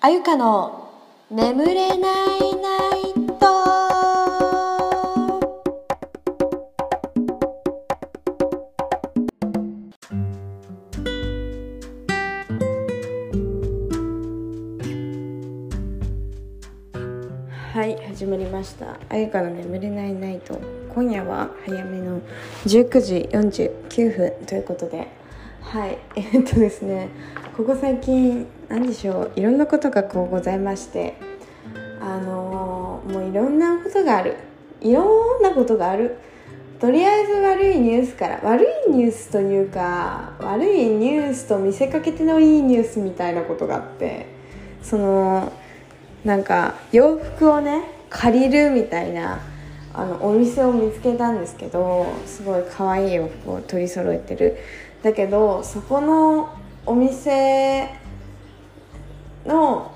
あゆかの眠れないナイト。はい始まりました。あゆかの眠れないナイト。今夜は早めの19時49分ということではい。えっとですねここ最近何でしょういろんなことがこうございましてあのーもういろんなことがある。いろんなことがある。とりあえず悪いニュースから悪いニュースというか悪いニュースと見せかけてのいいニュースみたいなことがあってそのなんか洋服をね借りるみたいなあのお店を見つけたんですけどすごい可愛い洋服を取り揃えてる。だけどそこのお店の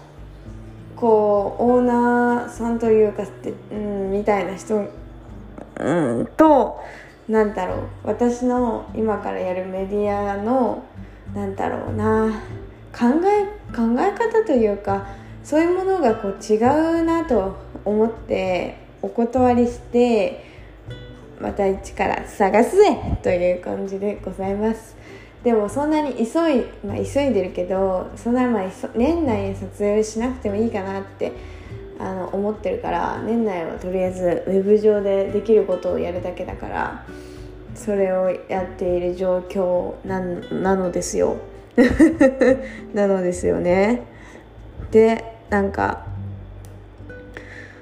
こうオーナーさんというかって、うん、みたいな人、うん、となんだろう私の今からやるメディアのなんだろうな考え考え方というかそういうものがこう違うなと思ってお断りしてまた一から探すぜという感じでございます。でもそんなに急い,、まあ、急いでるけどそんなまあ年内に撮影しなくてもいいかなってあの思ってるから年内はとりあえずウェブ上でできることをやるだけだからそれをやっている状況ななのですよ。なのですよね。でなんか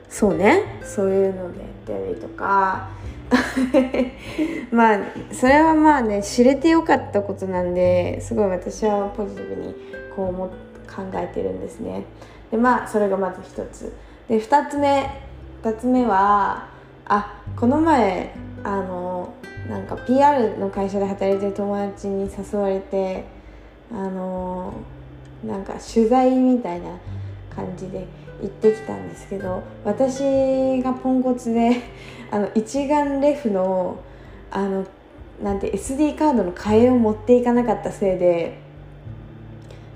そうね。そういうのでやったりとか まあそれはまあね知れてよかったことなんですごい私はポジティブにこう思考えてるんですね。でまあそれがまず一つ。で二つ目二つ目はあこの前あのなんか PR の会社で働いてる友達に誘われてあのなんか取材みたいな感じで行ってきたんですけど私がポンコツで あの一眼レフのあのなんて SD カードの替えを持っていかなかったせいで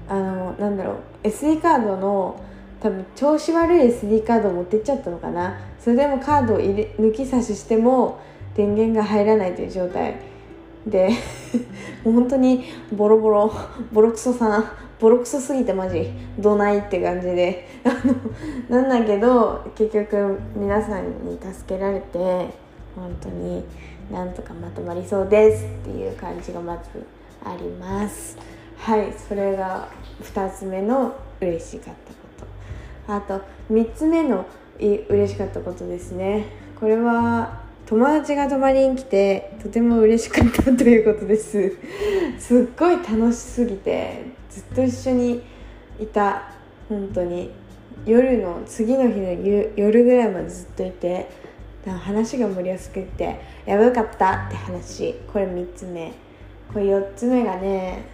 あのなんだろう SD カードの多分調子悪い SD カードを持ってっちゃったのかな。それでもカードを入れ抜き差ししても電源が入らないという状態で もう本当にボロボロボロクソさんボロクソすぎてマジ。どないって感じで。あのなんだけど結局皆さんに助けられて本当になんとかまとまりそうですっていう感じがまずあります。はいそれが2つ目の嬉しかったこと。あと3つ目のい嬉しかったことですね。これは友達が泊まりに来てとても嬉しかったということです。すっごい楽しすぎてずっと一緒にいた本当に。夜の次の日の夜ぐらいまでずっといて話が盛りやすくてやばかったって話。これ3つ目。これ4つ目がね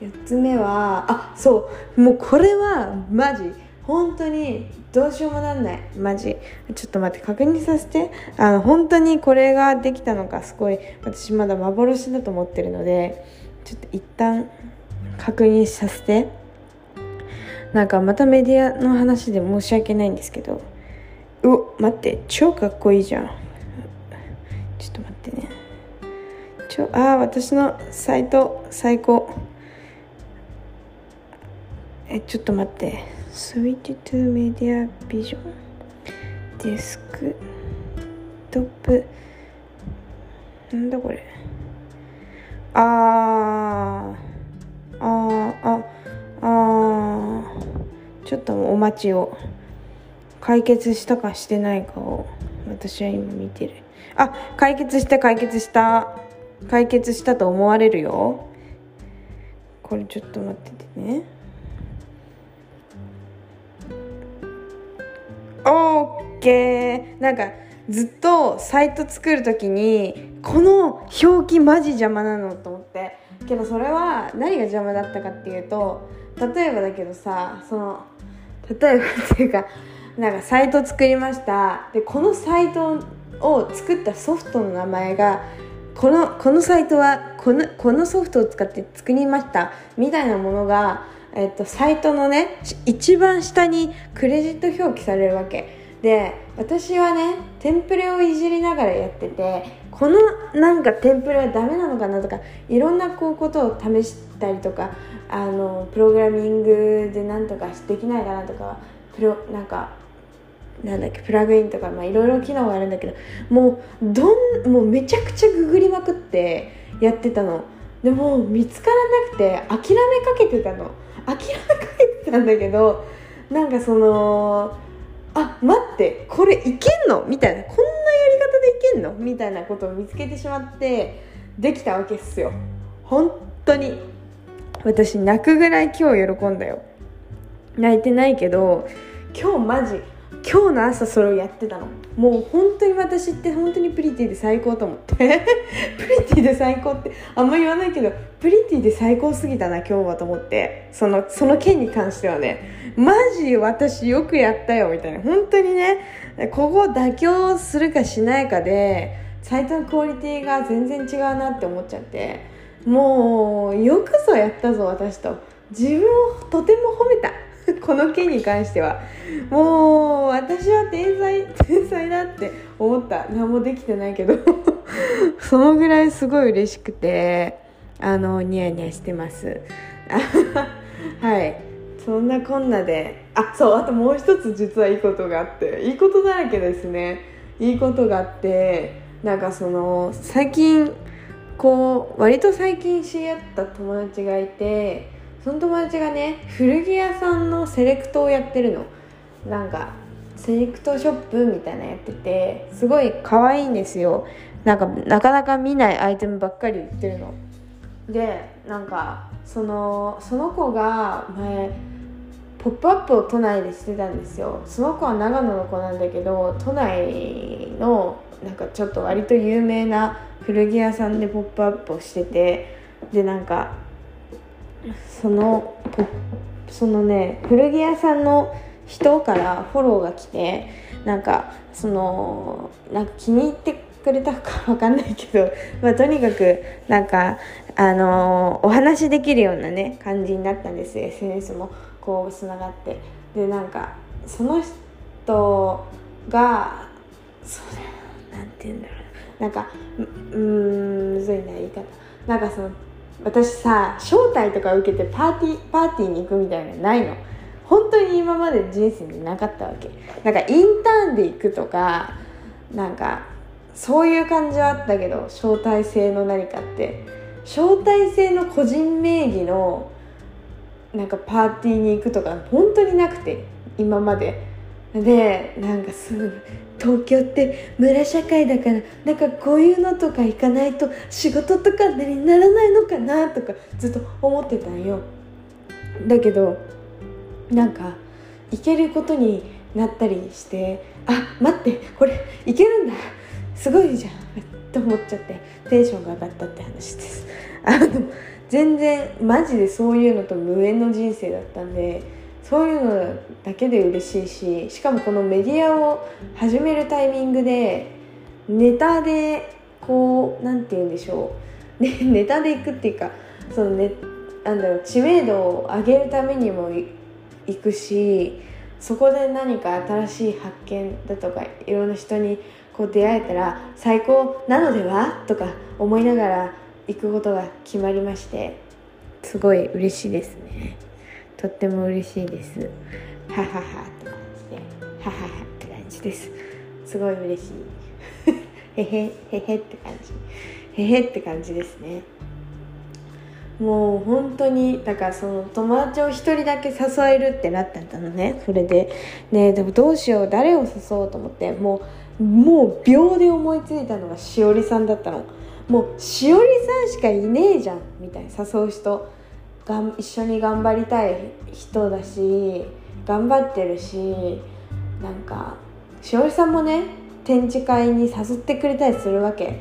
4つ目はあそう。もうこれはマジ。本当にどうしようもなんない。マジ。ちょっと待って確認させて。あの本当にこれができたのかすごい。私まだ幻だと思ってるのでちょっと一旦確認させて。なんかまたメディアの話で申し訳ないんですけど。うお待って。超かっこいいじゃん。ちょっと待ってね。ちょあー私のサイト最高。えちょっと待って。スイッチトゥメディアビジョン？デスク？トップ？なんだこれ？あー。あああちょっとお待ちを解決したかしてないかを私は今見てる。あ解決した解決した。解決したと思われるよ。これちょっと待っててね。オッケー。なんかずっとサイト作る時にこの表記マジ邪魔なのと思って。けどそれは何が邪魔だったかっていうと例えばだけどさその例えばっていうかなんかサイト作りました。でこのサイトを作ったソフトの名前がこのこのサイトはこのこのソフトを使って作りました。みたいなものがえっと、サイトのね一番下にクレジット表記されるわけ。で私はねテンプレをいじりながらやっててこのなんかテンプレはダメなのかなとかいろんなこうことを試したりとかあのプログラミングでなんとかできないかなとかプロなんかなんだっけプラグインとかまあいろいろ機能があるんだけどもうどんもうめちゃくちゃググりまくってやってたの。でも見つからなくて諦めかけてたの。諦めかけてたんだけどなんかそのあ待ってこれいけんの？みたいな。こんなやり方でいけんの？みたいなことを見つけてしまってできたわけっすよ。本当に。私泣くぐらい今日喜んだよ。泣いてないけど今日マジ今日の朝それをやってたの。もう本当に私って本当にプリティで最高と思って。プリティで最高ってあんま言わないけどプリティで最高すぎたな今日はと思って。そのその件に関してはね。マジ私よくやったよみたいな。本当にね。ここ妥協するかしないかでサイトのクオリティが全然違うなって思っちゃって。もうよくぞやったぞ私と。自分をとても褒めた。この件に関しては。もう私は天才天才だって思った。何もできてないけど。そのぐらいすごい嬉しくて。あのニヤニヤしてます。はい。そんなこんなで。あそうあともう一つ実はいいことがあって。いいことだらけですね。いいことがあってなんかその最近こう割と最近知り合った友達がいてその友達がね古着屋さんのセレクトをやってるの。なんかセレクトショップみたいなやっててすごい可愛いんですよ。なんかなかなか見ないアイテムばっかり売ってるの。でなんかそのその子が前「ポップアップを都内でしてたんですよ。その子は長野の子なんだけど都内のなんかちょっと割と有名な古着屋さんで「ポップアップをしててでなんかそのそのね古着屋さんの人からフォローが来てなんかそのなんか気に入ってくれたかわかんないけど、まあ、とにかくなんかあのお話できるようなね感じになったんです SNS もこうつながって。でなんかその人がそうだなんて言うんだろう。なんかうんむずいな言い方。なんかその私さ招待とか受けてパーティーパーティーに行くみたいなのないの。本当に今まで人生になかったわけ。なんかインターンで行くとかなんかそういう感じはあったけど招待制の何かって。招待制の個人名義のなんかパーティーに行くとか本当になくて今まで。でなんかすぐ東京って村社会だからなんかこういうのとか行かないと仕事とかにならないのかなとかずっと思ってたんよ。だけどなんか行けることになったりしてあ待ってこれ行けるんだ。すごいじゃんと思っちゃってテンションが上がったって話です。あの全然マジでそういうのと無縁の人生だったんでそういうのだけで嬉しいししかもこのメディアを始めるタイミングでネタでこう何て言うんでしょう、ね、ネタでいくっていうかその、ね、なんだろう知名度を上げるためにも行くしそこで何か新しい発見だとかいろんな人にこう出会えたら最高なのではとか思いながら行くことが決まりましてすごい嬉しいですね。とっても嬉しいです。はははって感じではははって感じです。すごい嬉しい。へへへへって感じ。へへって感じですね。もう本当にだからその友達を1人だけ誘えるってなったんだのね。それで。ねでもどうしよう。誰を誘おうと思って。もうもう秒で思いついたのがしおりさんだったの。もうしおりさんしかいねえじゃんみたいな誘う人がん一緒に頑張りたい人だし頑張ってるしなんかしおりさんもね展示会に誘ってくれたりするわけ。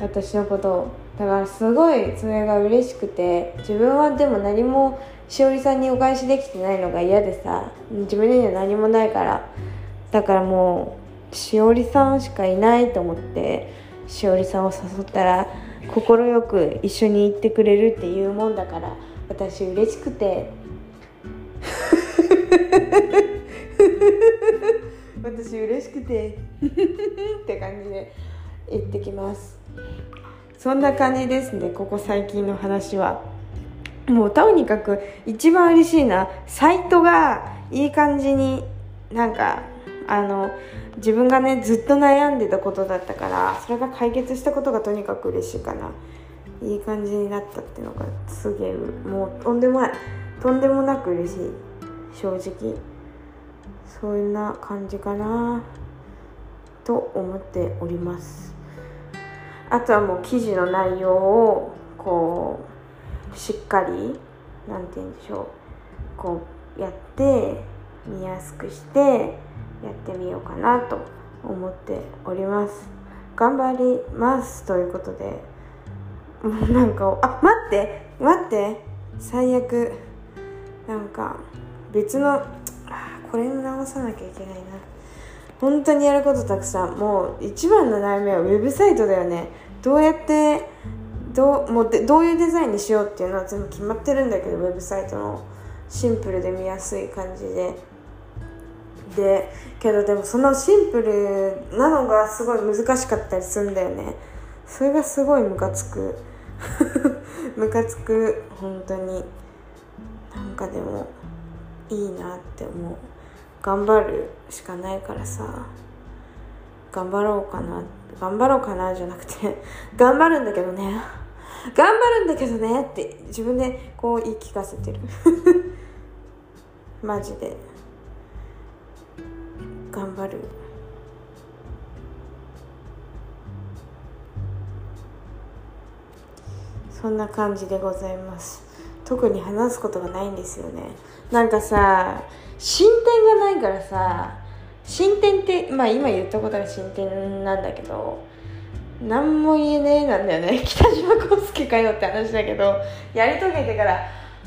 私のことを。だからすごいそれが嬉しくて自分はでも何もしおりさんにお返しできてないのが嫌でさ自分には何もないから。だからもうしおりさんしかいないと思ってしおりさんを誘ったら快く一緒に行ってくれるっていうもんだから私嬉しくて。私嬉しくて。って感じで行ってきます。そんな感じですね。ここ最近の話は。もうとにかく一番嬉しいなサイトがいい感じになんかあの自分がねずっと悩んでたことだったからそれが解決したことがとにかく嬉しいかな。いい感じになったっていうのがすげえもうとんでもないとんでもなく嬉しい。正直。そんな感じかな。と思っております。あとはもう記事の内容をこうしっかり何て言うんでしょう。こうやって見やすくしてやってみようかなと思っております。頑張りますということでもう なんかあ待って待って。最悪。なんか別のこれ直さなきゃいけないな。本当にやることたくさん。もう一番の悩みはウェブサイトだよね。どうやってどうもうでどういうデザインにしようっていうのは全部決まってるんだけどウェブサイトのシンプルで見やすい感じで。でけどでもそのシンプルなのがすごい難しかったりするんだよね。それがすごいムカつく。ムカつく本当に。なんかでもいいなって思う。頑張るしかないからさ。頑張ろうかな。頑張ろうかなじゃなくて 頑張るんだけどね。頑張るんだけどねって自分でこう言い聞かせてる。マジで。頑張る。そんな感じでございます。特に話すことがないんですよね。なんかさ進展がないからさ進展ってまあ今言ったことが進展なんだけど何も言えねえなんだよね。北島康介かよって話だけどやり遂げてからは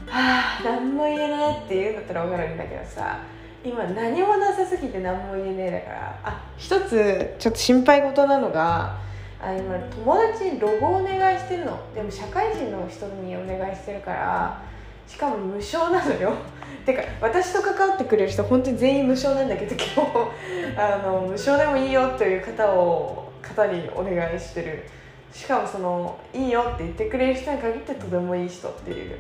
あ何も言えねえって言うんだったら分かるんだけどさ。今何もなさすぎて何も言えねえだから。あ一つちょっと心配事なのがあ今友達にロゴお願いしてるの。でも社会人の人にお願いしてるからしかも無償なのよ。てか私と関わってくれる人本当に全員無償なんだけど 今日。あの無償でもいいよという方を方にお願いしてる。しかもそのいいよって言ってくれる人に限ってとてもいい人っていう。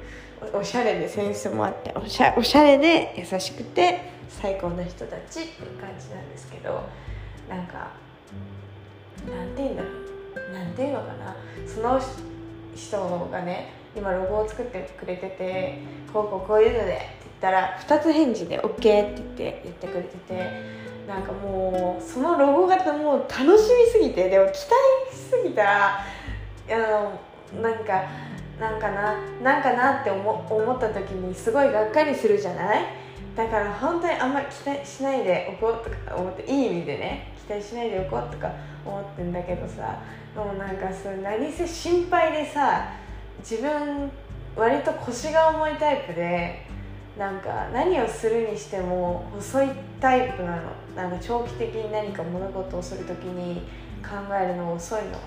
おしゃれでセンスもあっておしゃおしゃれで優しくて最高な人たちっていう感じなんですけどなんかなんて言うんだろう。なんていうのかな。その人がね今ロゴを作ってくれててこうこうこういうのでって言ったら2つ返事で OK って言って言ってくれててなんかもうそのロゴがもう楽しみすぎてでも期待しすぎたらあのなんかなんかななんかなって思思った時にすごいがっかりするじゃない？だから本当にあんまり期待しないでおこうとか思っていい意味でね期待しないでおこうとか思ってんだけどさもうなんかそれ何せ心配でさ自分割と腰が重いタイプでなんか何をするにしても細いタイプなの。なんか長期的に何か物事をする時に考えるの遅いの。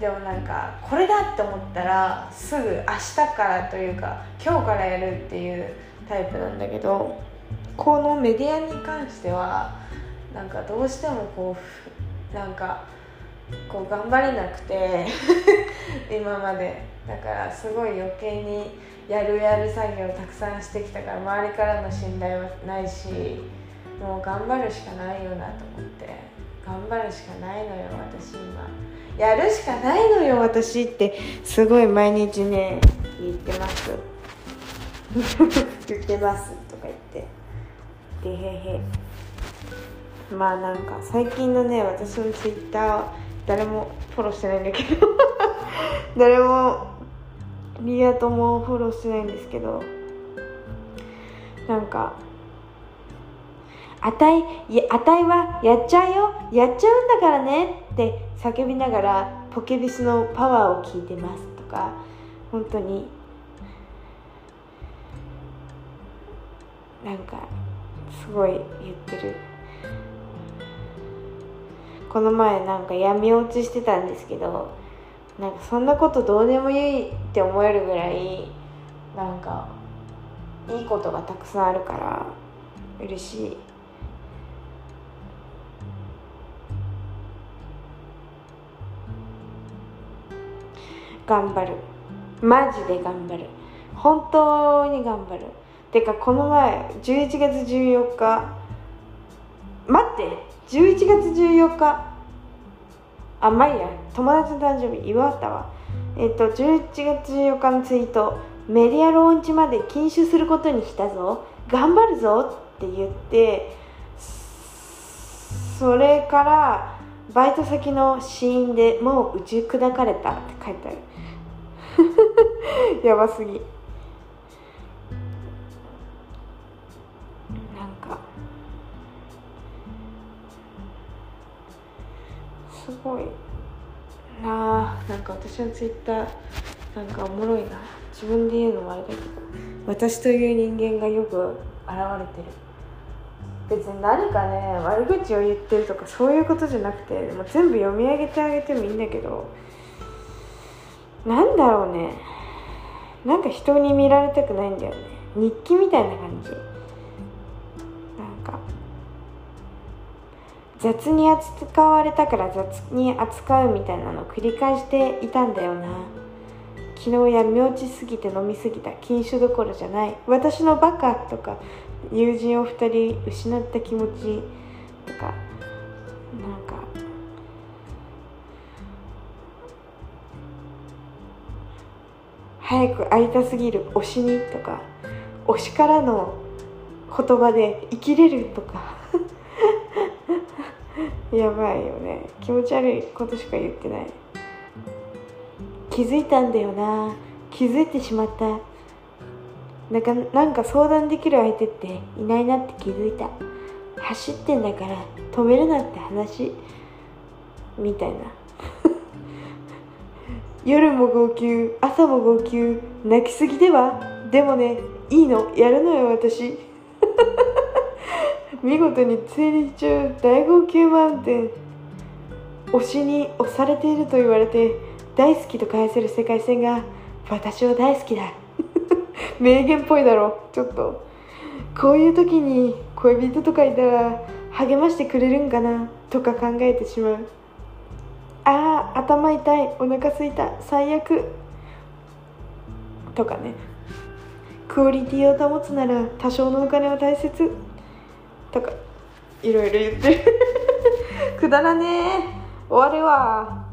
でもなんかこれだって思ったらすぐ明日からというか今日からやるっていうタイプなんだけどこのメディアに関してはなんかどうしてもこうなんかこう頑張れなくて 今まで。だからすごい余計にやるやる作業をたくさんしてきたから周りからの信頼はないしもう頑張るしかないよなと思って。頑張るしかないのよ私今。やるしかないのよ私ってすごい毎日ね言ってます。言ってますとか言って。でへへ。まあなんか最近のね私のツイッター誰もフォローしてないんだけど。誰もリア友フォローしてないんですけど。なんか「あたいやあたいはやっちゃうよ。やっちゃうんだからね」って叫びながらポケビスのパワーを聞いてますとか。本当になんかすごい言ってる。この前なんか闇落ちしてたんですけどなんかそんなことどうでもいいって思えるぐらいなんかいいことがたくさんあるから嬉しい。頑張る。マジで頑張る。本当に頑張る。てかこの前11月14日待って11月14日あまあいいや友達の誕生日祝ったわ。えっと11月14日のツイートメディアローンチまで禁酒することにしたぞ。頑張るぞって言ってそれからバイト先の死因でもう打ち砕かれたって書いてある。やばすぎ。ごい。なあなんか私のツイッターなんかおもろいな。自分で言うのもあれだけど。私という人間がよく現れてる。別に何かね悪口を言ってるとかそういうことじゃなくてもう全部読み上げてあげてもいいんだけど。なんだろうね。なんか人に見られたくないんだよね。日記みたいな感じ。なんか雑に扱われたから雑に扱うみたいなのを繰り返していたんだよな。昨日闇落ちすぎて飲みすぎた禁酒どころじゃない。私のバカとか友人を2人失った気持ちとかなんか早く会いたすぎる推しにとか推しからの言葉で生きれるとか。やばいよね。気持ち悪いことしか言ってない。気づいたんだよな。気づいてしまった。なんかなんか相談できる相手っていないなって気づいた。走ってんだから止めるなって話。みたいな。夜も号泣朝も号泣泣きすぎでは？でもねいいの。やるのよ私。見事に生理中大号泣マウンテン推しに押されていると言われて大好きと返せる世界線が私は大好きだ。名言っぽいだろ。ちょっと。こういう時に恋人とかいたら励ましてくれるんかな？とか考えてしまう。あー頭痛い。お腹すいた。最悪。とかね。クオリティを保つなら多少のお金は大切。とかいろいろ言ってる。くだらねえ。終わるわ。